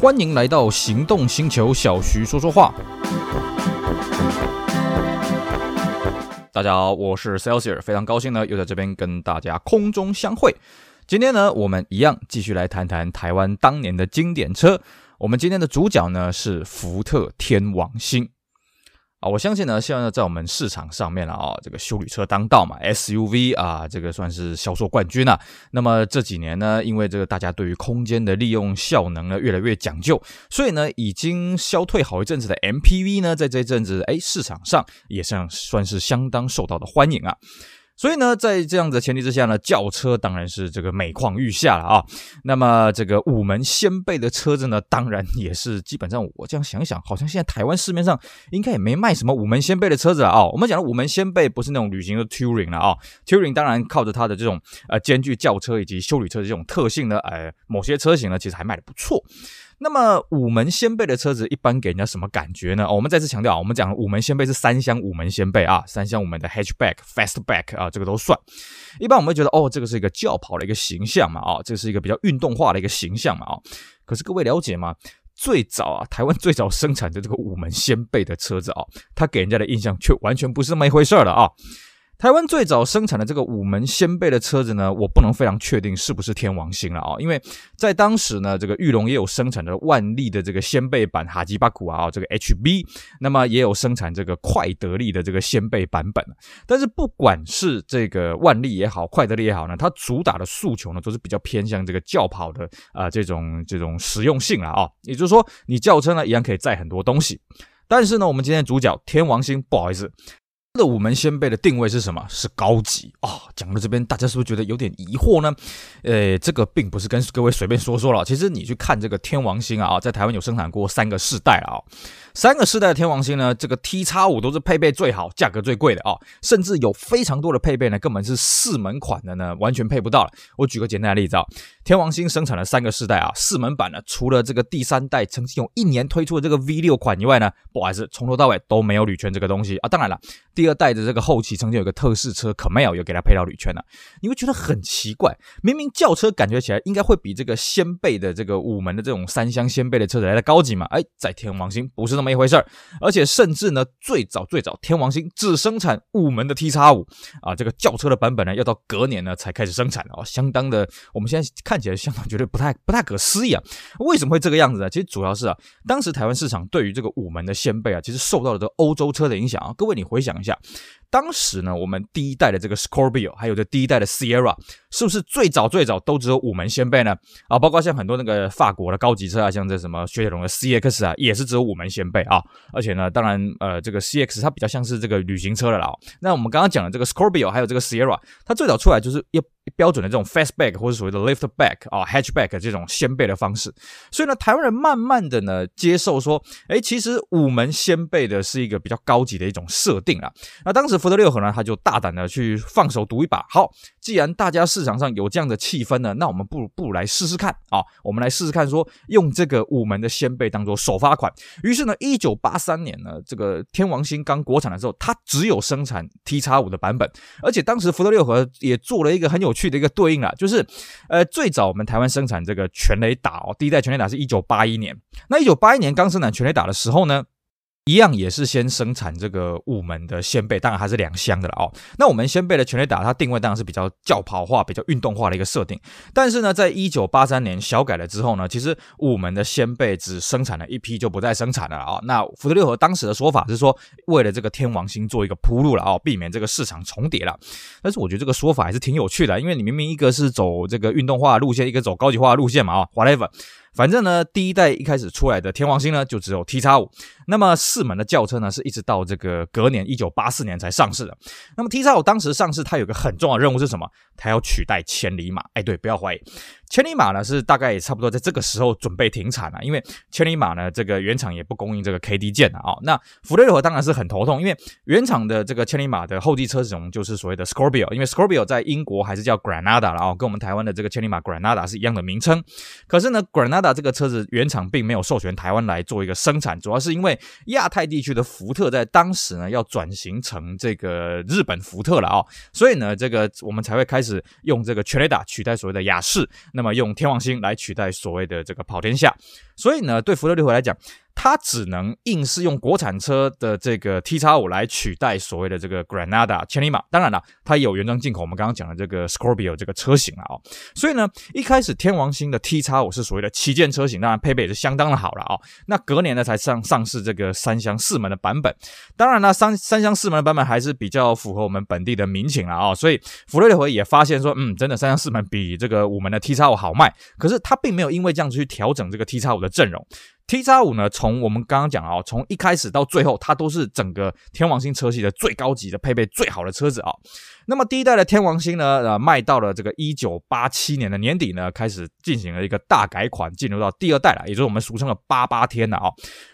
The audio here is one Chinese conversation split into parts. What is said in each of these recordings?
欢迎来到行动星球，小徐说说话。大家好，我是 Celsius，非常高兴呢，又在这边跟大家空中相会。今天呢，我们一样继续来谈谈台湾当年的经典车。我们今天的主角呢是福特天王星。啊，我相信呢，现在在我们市场上面了啊，这个修理车当道嘛，SUV 啊，这个算是销售冠军啊。那么这几年呢，因为这个大家对于空间的利用效能呢越来越讲究，所以呢，已经消退好一阵子的 MPV 呢，在这阵子哎，市场上也算算是相当受到的欢迎啊。所以呢，在这样的前提之下呢，轿车当然是这个每况愈下了啊。那么这个五门掀背的车子呢，当然也是基本上我这样想想，好像现在台湾市面上应该也没卖什么五门掀背的车子了啊。我们讲的五门掀背不是那种旅行的 Touring 了啊，Touring 当然靠着它的这种呃兼具轿车以及休旅车的这种特性呢，呃，某些车型呢其实还卖的不错。那么五门掀背的车子一般给人家什么感觉呢？我们再次强调啊，我们讲五门掀背是三厢五门掀背啊，三厢五门的 hatchback、fastback 啊，这个都算。一般我们会觉得哦，这个是一个轿跑的一个形象嘛，啊，这是一个比较运动化的一个形象嘛，啊。可是各位了解吗？最早啊，台湾最早生产的这个五门掀背的车子啊，它给人家的印象却完全不是那么一回事了啊。台湾最早生产的这个五门掀背的车子呢，我不能非常确定是不是天王星了啊，因为在当时呢，这个裕隆也有生产的万利的这个掀背版哈吉巴库啊，这个 HB，那么也有生产这个快得利的这个掀背版本。但是不管是这个万利也好，快得利也好呢，它主打的诉求呢，都是比较偏向这个轿跑的啊、呃、这种这种实用性了啊，也就是说，你轿车呢一样可以载很多东西。但是呢，我们今天的主角天王星，不好意思。的五门先辈的定位是什么？是高级啊！讲到这边，大家是不是觉得有点疑惑呢？呃，这个并不是跟各位随便说说了。其实你去看这个天王星啊，在台湾有生产过三个世代了啊。三个世代的天王星呢，这个 T 叉五都是配备最好、价格最贵的啊，甚至有非常多的配备呢，根本是四门款的呢，完全配不到了。我举个简单的例子啊，天王星生产了三个世代啊，四门版呢，除了这个第三代曾经有一年推出的这个 V 六款以外呢，不好意思，从头到尾都没有铝圈这个东西啊。当然了，第二代的这个后期曾经有个特仕车 Camel 有给它配到铝圈了，你会觉得很奇怪，明明轿车感觉起来应该会比这个掀背的这个五门的这种三厢掀背的车子来的高级嘛？哎，在天王星不是那么。一回事儿，而且甚至呢，最早最早，天王星只生产五门的 T 叉五啊，这个轿车的版本呢，要到隔年呢才开始生产哦，相当的，我们现在看起来相当觉得不太不太可思议啊，为什么会这个样子呢？其实主要是啊，当时台湾市场对于这个五门的掀背啊，其实受到了这个欧洲车的影响啊，各位你回想一下。当时呢，我们第一代的这个 Scorpio，还有这第一代的 Sierra，是不是最早最早都只有五门掀背呢？啊，包括像很多那个法国的高级车啊，像这什么雪铁龙的 CX 啊，也是只有五门掀背啊。而且呢，当然，呃，这个 CX 它比较像是这个旅行车的啦。那我们刚刚讲的这个 Scorpio，还有这个 Sierra，它最早出来就是一。标准的这种 fastback 或者所谓的 liftback 啊 hatchback 这种掀背的方式，所以呢，台湾人慢慢的呢接受说，哎，其实五门掀背的是一个比较高级的一种设定啊。那当时福特六合呢，他就大胆的去放手赌一把。好，既然大家市场上有这样的气氛呢，那我们不如不如来试试看啊。我们来试试看说，用这个五门的掀背当做首发款。于是呢，一九八三年呢，这个天王星刚国产的时候，它只有生产 T 叉五的版本，而且当时福特六合也做了一个很有。去的一个对应啊，就是，呃，最早我们台湾生产这个全雷打哦，第一代全雷打是一九八一年。那一九八一年刚生产全雷打的时候呢，一样也是先生产这个五门的掀背，当然还是两厢的了哦。那我们掀背的全垒打，它定位当然是比较轿跑化、比较运动化的一个设定。但是呢，在一九八三年小改了之后呢，其实五门的掀背只生产了一批就不再生产了啊、哦。那福特六合当时的说法是说，为了这个天王星做一个铺路了啊、哦，避免这个市场重叠了。但是我觉得这个说法还是挺有趣的，因为你明明一个是走这个运动化路线，一个走高级化路线嘛啊、哦，whatever。反正呢，第一代一开始出来的天王星呢，就只有 T 叉五。那么四门的轿车呢，是一直到这个隔年一九八四年才上市的。那么 T 叉五当时上市，它有个很重要的任务是什么？它要取代千里马。哎，对，不要怀疑。千里马呢是大概也差不多在这个时候准备停产了，因为千里马呢这个原厂也不供应这个 KD 件了啊、那福特六合当然是很头痛，因为原厂的这个千里马的后继车种就是所谓的 Scorpio，因为 Scorpio 在英国还是叫 Granada 了啊、哦，跟我们台湾的这个千里马 Granada 是一样的名称。可是呢，Granada 这个车子原厂并没有授权台湾来做一个生产，主要是因为亚太地区的福特在当时呢要转型成这个日本福特了啊、所以呢这个我们才会开始用这个全雷达取代所谓的雅士。那么用天王星来取代所谓的这个跑天下。所以呢，对福特六合来讲，它只能硬是用国产车的这个 T 叉五来取代所谓的这个 Granada 千里马。当然了，它有原装进口，我们刚刚讲的这个 Scorpio 这个车型了哦。所以呢，一开始天王星的 T 叉五是所谓的旗舰车型，当然配备也是相当的好了哦。那隔年呢才上上市这个三厢四门的版本。当然呢，三三厢四门的版本还是比较符合我们本地的民情了哦。所以福特六合也发现说，嗯，真的三厢四门比这个五门的 T 叉五好卖。可是它并没有因为这样子去调整这个 T 叉五的阵容。T 叉五呢，从我们刚刚讲啊，从一开始到最后，它都是整个天王星车系的最高级的配备最好的车子啊。那么第一代的天王星呢，呃，卖到了这个一九八七年的年底呢，开始进行了一个大改款，进入到第二代了，也就是我们俗称的八八天了啊。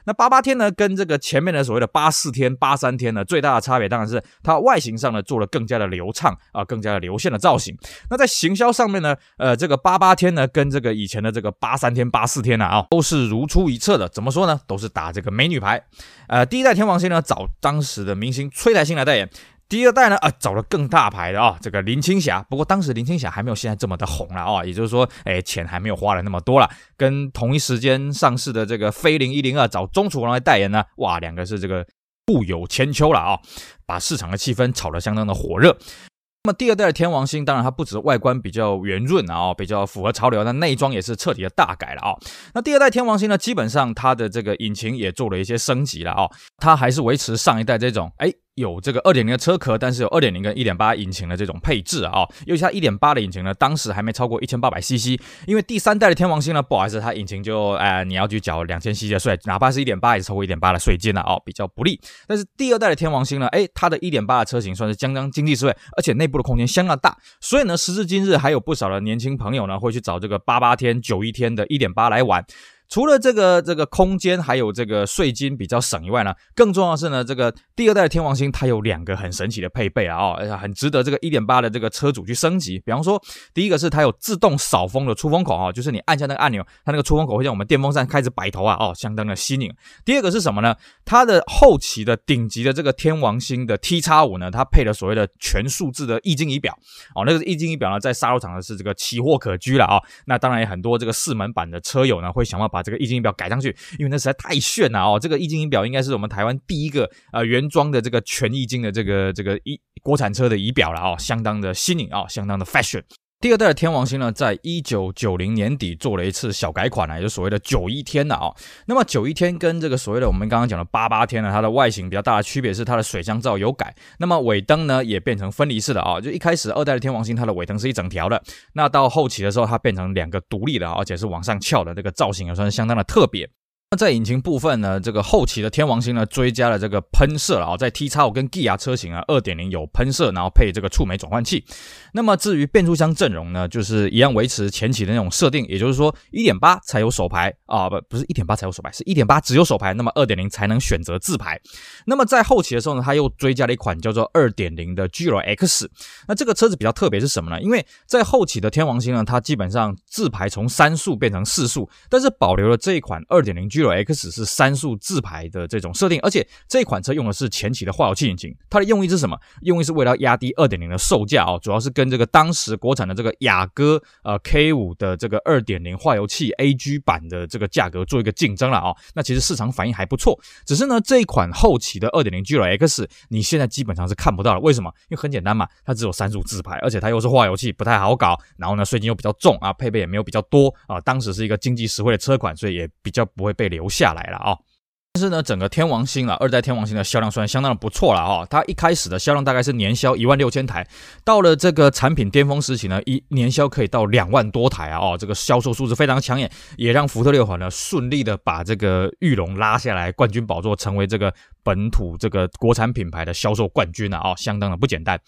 那八八天呢，跟这个前面的所谓的八四天、八三天呢，最大的差别当然是它外形上呢做了更加的流畅啊，更加的流线的造型。那在行销上面呢，呃，这个八八天呢，跟这个以前的这个八三天、八四天呢啊，都是如出一辙的。怎么说呢？都是打这个美女牌。呃，第一代天王星呢，找当时的明星崔台星来代言。第二代呢，啊，找了更大牌的啊，这个林青霞。不过当时林青霞还没有现在这么的红了啊，也就是说，哎，钱还没有花了那么多了。跟同一时间上市的这个飞凌一零二找钟楚红来代言呢，哇，两个是这个互有千秋了啊，把市场的气氛炒得相当的火热。那么第二代的天王星，当然它不止外观比较圆润啊，比较符合潮流，那内装也是彻底的大改了啊。那第二代天王星呢，基本上它的这个引擎也做了一些升级了啊，它还是维持上一代这种哎。有这个二点零的车壳，但是有二点零跟一点八引擎的这种配置啊，尤其它一点八的引擎呢，当时还没超过一千八百 CC，因为第三代的天王星呢，不好意思，它引擎就呃你要去缴两千 CC 的税，哪怕是一点八也超过一点八的税金了哦，比较不利。但是第二代的天王星呢，诶，它的一点八的车型算是相当经济实惠，而且内部的空间相当大，所以呢，时至今日还有不少的年轻朋友呢会去找这个八八天、九一天的一点八来玩。除了这个这个空间还有这个税金比较省以外呢，更重要的是呢，这个第二代的天王星它有两个很神奇的配备啊，哦，很值得这个一点八的这个车主去升级。比方说，第一个是它有自动扫风的出风口啊，就是你按下那个按钮，它那个出风口会像我们电风扇开始摆头啊，哦，相当的新颖。第二个是什么呢？它的后期的顶级的这个天王星的 T 叉五呢，它配了所谓的全数字的液晶仪表哦，那个液晶仪表呢，在沙洲场呢是这个奇货可居了啊。那当然很多这个四门版的车友呢会想要把这个液晶仪表改上去，因为那实在太炫了哦！这个液晶仪表应该是我们台湾第一个呃原装的这个全液晶的这个这个一国产车的仪表了哦，相当的新颖哦，相当的 fashion。第二代的天王星呢，在一九九零年底做了一次小改款呢，也就所谓的九一天的啊。那么九一天跟这个所谓的我们刚刚讲的八八天呢，它的外形比较大的区别是它的水箱罩有改，那么尾灯呢也变成分离式的啊。就一开始二代的天王星它的尾灯是一整条的，那到后期的时候它变成两个独立的，而且是往上翘的，这个造型也算是相当的特别。那在引擎部分呢，这个后期的天王星呢追加了这个喷射了啊，在 T 叉五跟 GIA 车型啊，二点零有喷射，然后配这个触媒转换器。那么至于变速箱阵容呢，就是一样维持前期的那种设定，也就是说一点八才有手排啊，不不是一点八才有手排，是一点八只有手排，那么二点零才能选择自排。那么在后期的时候呢，它又追加了一款叫做二点零的 G 罗 X。那这个车子比较特别是什么呢？因为在后期的天王星呢，它基本上自排从三速变成四速，但是保留了这一款二点零 G L X 是三速自排的这种设定，而且这款车用的是前期的化油器引擎，它的用意是什么？用意是为了压低二点零的售价哦，主要是跟这个当时国产的这个雅阁呃 K 五的这个二点零化油器 AG 版的这个价格做一个竞争了啊。那其实市场反应还不错，只是呢这一款后期的二点零 G L X 你现在基本上是看不到了，为什么？因为很简单嘛，它只有三速自排，而且它又是化油器，不太好搞，然后呢税金又比较重啊，配备也没有比较多啊，当时是一个经济实惠的车款，所以也比较不会被被留下来了啊，但是呢，整个天王星啊，二代天王星的销量算相当的不错了啊。它一开始的销量大概是年销一万六千台，到了这个产品巅峰时期呢，一年销可以到两万多台啊。哦，这个销售数字非常抢眼，也让福特六合呢顺利的把这个玉龙拉下来，冠军宝座，成为这个本土这个国产品牌的销售冠军了啊，相当的不简单。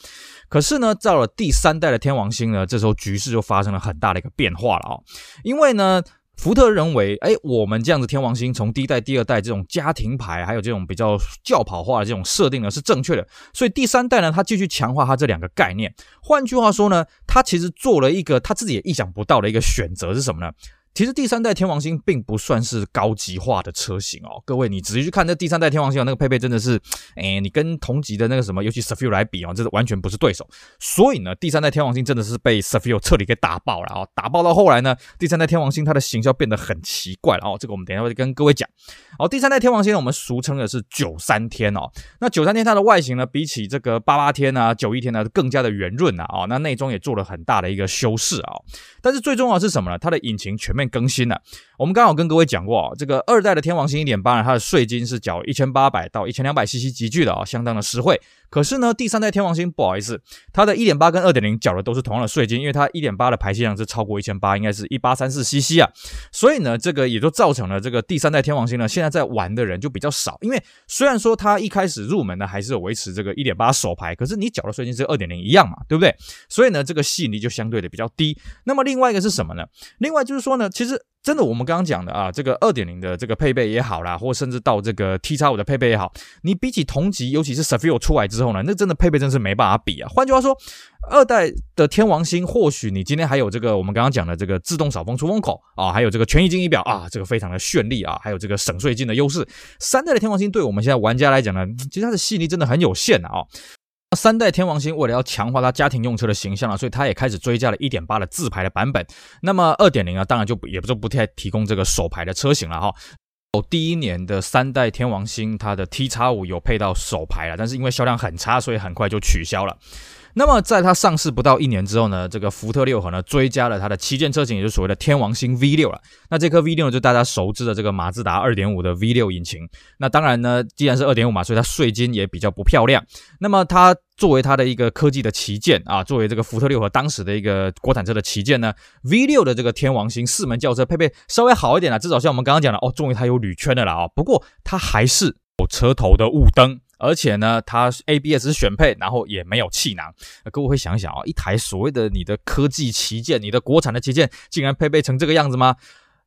可是呢，到了第三代的天王星呢，这时候局势就发生了很大的一个变化了啊，因为呢。福特认为，哎，我们这样子天王星从第一代、第二代这种家庭牌，还有这种比较轿跑化的这种设定呢，是正确的。所以第三代呢，它继续强化它这两个概念。换句话说呢，它其实做了一个他自己也意想不到的一个选择是什么呢？其实第三代天王星并不算是高级化的车型哦，各位你仔细去看这第三代天王星那个配备真的是，哎，你跟同级的那个什么，尤其 Sefio 来比哦，这是完全不是对手。所以呢，第三代天王星真的是被 Sefio 彻底给打爆了哦，打爆到后来呢，第三代天王星它的形象变得很奇怪了哦，这个我们等一下会跟各位讲。哦，第三代天王星，我们俗称的是九三天哦，那九三天它的外形呢，比起这个八八天啊、九一天呢，更加的圆润啊，哦，那内装也做了很大的一个修饰啊，但是最重要是什么呢？它的引擎全面更新了。我们刚好跟各位讲过啊，这个二代的天王星一点八呢，它的税金是缴一千八百到一千两百 CC 级距的啊，相当的实惠。可是呢，第三代天王星不好意思，它的一点八跟二点零缴的都是同样的税金，因为它一点八的排气量是超过一千八，应该是一八三四 CC 啊，所以呢，这个也就造成了这个第三代天王星呢，现在在玩的人就比较少。因为虽然说它一开始入门呢还是维持这个一点八手排，可是你缴的税金是二点零一样嘛，对不对？所以呢，这个吸引力就相对的比较低。那么另外一个是什么呢？另外就是说呢，其实。真的，我们刚刚讲的啊，这个二点零的这个配备也好啦，或甚至到这个 T 叉五的配备也好，你比起同级，尤其是 Cefiro 出来之后呢，那真的配备真是没办法比啊。换句话说，二代的天王星，或许你今天还有这个我们刚刚讲的这个自动扫风出风口啊，还有这个全液晶仪表啊，这个非常的绚丽啊，还有这个省税金的优势。三代的天王星对我们现在玩家来讲呢，其实它的吸引力真的很有限啊。三代天王星为了要强化它家庭用车的形象啊，所以它也开始追加了一点八的自排的版本。那么二点零啊，当然就也不就不太提供这个手排的车型了哈。哦第一年的三代天王星，它的 T 叉五有配到手排了，但是因为销量很差，所以很快就取消了。那么在它上市不到一年之后呢，这个福特六和呢追加了它的旗舰车型，也就是所谓的天王星 V 六了。那这颗 V 六呢，就大家熟知的这个马自达二点五的 V 六引擎。那当然呢，既然是二点五嘛，所以它税金也比较不漂亮。那么它作为它的一个科技的旗舰啊，作为这个福特六和当时的一个国产车的旗舰呢，V 六的这个天王星四门轿车配备稍微好一点了，至少像我们刚刚讲的哦，终于它有铝圈的了啊、不过它还是有车头的雾灯。而且呢，它 ABS 是选配，然后也没有气囊。各位会想想啊，一台所谓的你的科技旗舰，你的国产的旗舰，竟然配备成这个样子吗？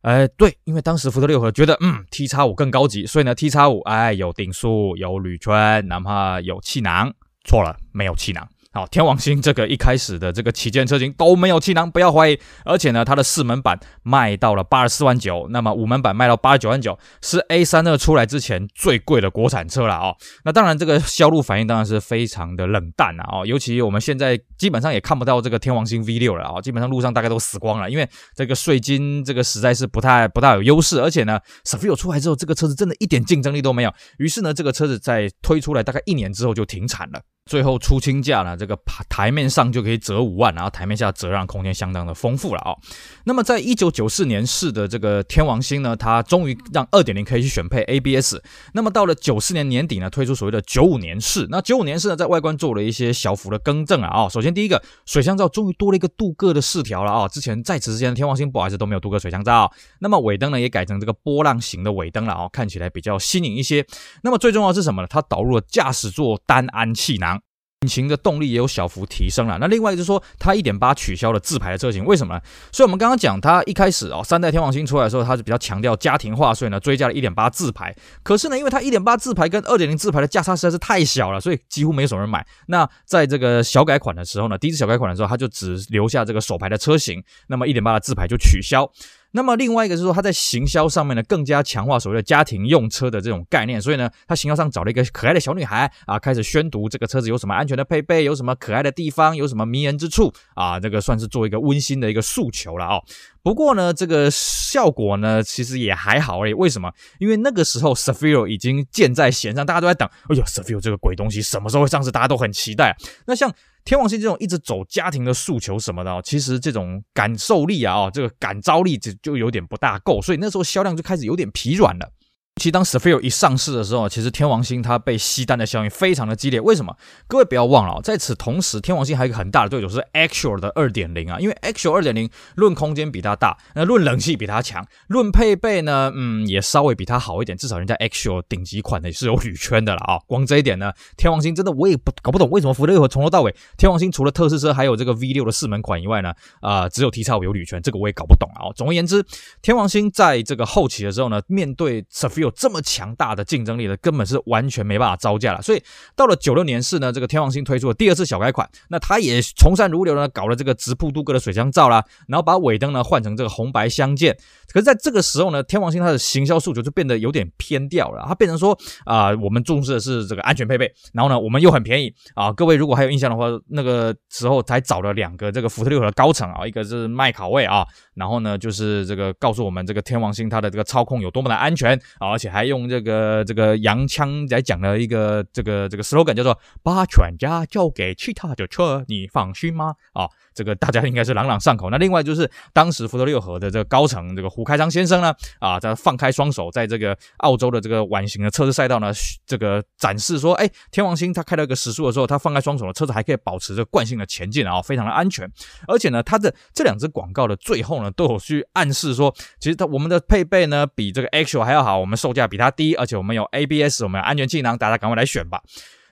哎，对，因为当时福特六和觉得，嗯，T 叉五更高级，所以呢，T 叉五哎有定速，有铝圈，哪怕有气囊，错了，没有气囊。好，天王星这个一开始的这个旗舰车型都没有气囊，不要怀疑。而且呢，它的四门版卖到了八十四万九，那么五门版卖到八十九万九，是 A 三二出来之前最贵的国产车了哦。那当然，这个销路反应当然是非常的冷淡了哦。尤其我们现在基本上也看不到这个天王星 V 六了啊，基本上路上大概都死光了，因为这个税金这个实在是不太不大有优势。而且呢 s a f i r 出来之后，这个车子真的一点竞争力都没有。于是呢，这个车子在推出来大概一年之后就停产了。最后出清价呢，这个台面上就可以折五万，然后台面下折让空间相当的丰富了啊、那么在一九九四年式的这个天王星呢，它终于让二点零可以去选配 ABS。那么到了九四年年底呢，推出所谓的九五年式。那九五年式呢，在外观做了一些小幅的更正啊。哦，首先第一个水箱罩终于多了一个镀铬的饰条了啊。之前在此之前天王星不好意思都没有镀铬水箱罩。那么尾灯呢，也改成这个波浪形的尾灯了啊，看起来比较新颖一些。那么最重要是什么呢？它导入了驾驶座单安气囊。引擎的动力也有小幅提升了。那另外就是说，它一点八取消了自排的车型，为什么呢？所以我们刚刚讲，它一开始哦，三代天王星出来的时候，它是比较强调家庭化，所以呢，追加了一点八自排。可是呢，因为它一点八自排跟二点零自排的价差实在是太小了，所以几乎没有什么人买。那在这个小改款的时候呢，第一次小改款的时候，它就只留下这个手排的车型，那么一点八的自排就取消。那么另外一个是说，它在行销上面呢，更加强化所谓的家庭用车的这种概念，所以呢，它行销上找了一个可爱的小女孩啊，开始宣读这个车子有什么安全的配备，有什么可爱的地方，有什么迷人之处啊，这个算是做一个温馨的一个诉求了啊。不过呢，这个效果呢，其实也还好诶。为什么？因为那个时候 Cefiro 已经箭在弦上，大家都在等。哎呦，Cefiro 这个鬼东西什么时候会上市？大家都很期待。那像天王星这种一直走家庭的诉求什么的，哦其实这种感受力啊，哦，这个感召力就就有点不大够，所以那时候销量就开始有点疲软了。其实当 Cefiro 一上市的时候，其实天王星它被吸单的效应非常的激烈。为什么？各位不要忘了，在此同时，天王星还有一个很大的对手是 Actual 的二点零啊。因为 Actual 二点零论空间比它大，那论冷气比它强，论配备呢，嗯，也稍微比它好一点。至少人家 Actual 顶级款的也是有铝圈的了啊。光这一点呢，天王星真的我也不搞不懂为什么福特六和从头到尾，天王星除了特试车还有这个 V 六的四门款以外呢，啊、只有 T 叉五有铝圈，这个我也搞不懂啊。总而言之，天王星在这个后期的时候呢，面对 Cefiro 这么强大的竞争力的，根本是完全没办法招架了。所以到了九六年是呢，这个天王星推出了第二次小改款，那它也从善如流呢，搞了这个直瀑镀铬的水箱罩啦，然后把尾灯呢换成这个红白相间。可是在这个时候呢，天王星它的行销诉求就变得有点偏掉了，它变成说啊、我们重视的是这个安全配备，然后呢，我们又很便宜啊。各位如果还有印象的话，那个时候才找了两个这个福特六和的高层啊，一个是麦考卫啊，然后呢就是这个告诉我们这个天王星它的这个操控有多么的安全啊，而且还用这个这个洋枪来讲了一个这个这个 slogan 叫做“把全家交给其他的车，你放心吗？”啊，这个大家应该是朗朗上口。那另外就是当时福特六和的这个高层这个胡开昌先生呢啊，在放开双手，在这个澳洲的这个晚型的测试赛道呢，这个展示说，哎，天王星它开了一个时速的时候，它放开双手的车子还可以保持着惯性的前进啊，非常的安全。而且呢，它的这两支广告的最后呢，都有去暗示说，其实它我们的配备呢比这个 Axial 还要好，我们售价比它低，而且我们有 ABS，我们有安全气囊，大家赶快来选吧。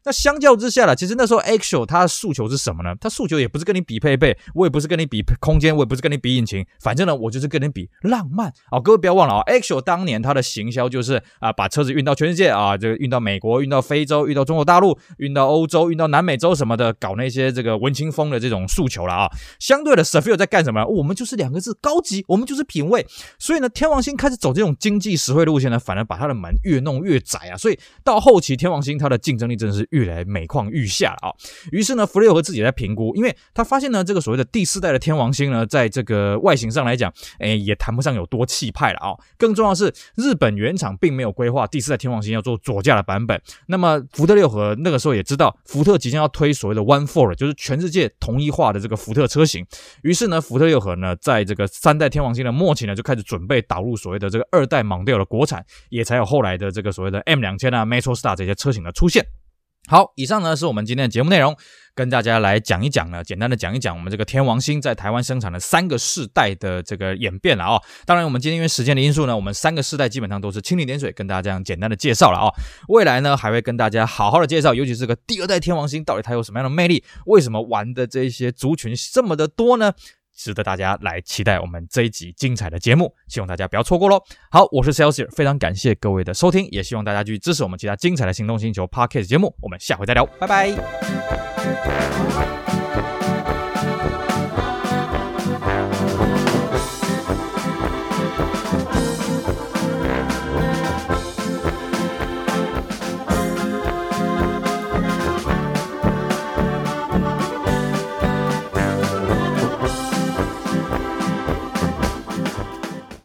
那相较之下呢，其实那时候 Axial 它的诉求是什么呢？它诉求也不是跟你比配备，我也不是跟你比空间，我也不是跟你比引擎，反正呢，我就是跟你比浪漫啊！各位不要忘了啊，Axial 当年它的行销就是啊，把车子运到全世界啊，这个运到美国，运到非洲，运到中国大陆，运到欧洲，运到南美洲什么的，搞那些这个文青风的这种诉求了啊。相对的，Seville 在干什么？我们就是两个字，高级，我们就是品味。所以呢，天王星开始走这种经济实惠路线呢，反而把它的门越弄越窄啊。所以到后期，天王星它的竞争力真的是。越来每况愈下了啊！于是呢，福特六和自己在评估，因为他发现呢，这个所谓的第四代的天王星呢，在这个外形上来讲，哎，也谈不上有多气派了啊。更重要的是，日本原厂并没有规划第四代天王星要做左驾的版本。那么福特六和那个时候也知道，福特即将要推所谓的 One Four，就是全世界统一化的这个福特车型。于是呢，福特六和呢，在这个三代天王星的末期呢，就开始准备导入所谓的这个二代 Mondeo 的国产，也才有后来的这个所谓的 M 两千啊、MetroStar 这些车型的出现。好，以上呢是我们今天的节目内容，跟大家来讲一讲呢，简单的讲一讲我们这个天王星在台湾生产的三个世代的这个演变了啊、当然，我们今天因为时间的因素呢，我们三个世代基本上都是蜻蜓点水，跟大家这样简单的介绍了啊、未来呢，还会跟大家好好的介绍，尤其是这个第二代天王星到底它有什么样的魅力，为什么玩的这些族群这么的多呢？值得大家来期待我们这一集精彩的节目，希望大家不要错过喽。好，我是 Celsius，非常感谢各位的收听，也希望大家继续支持我们其他精彩的行动星球 Podcast 节目。我们下回再聊，拜拜。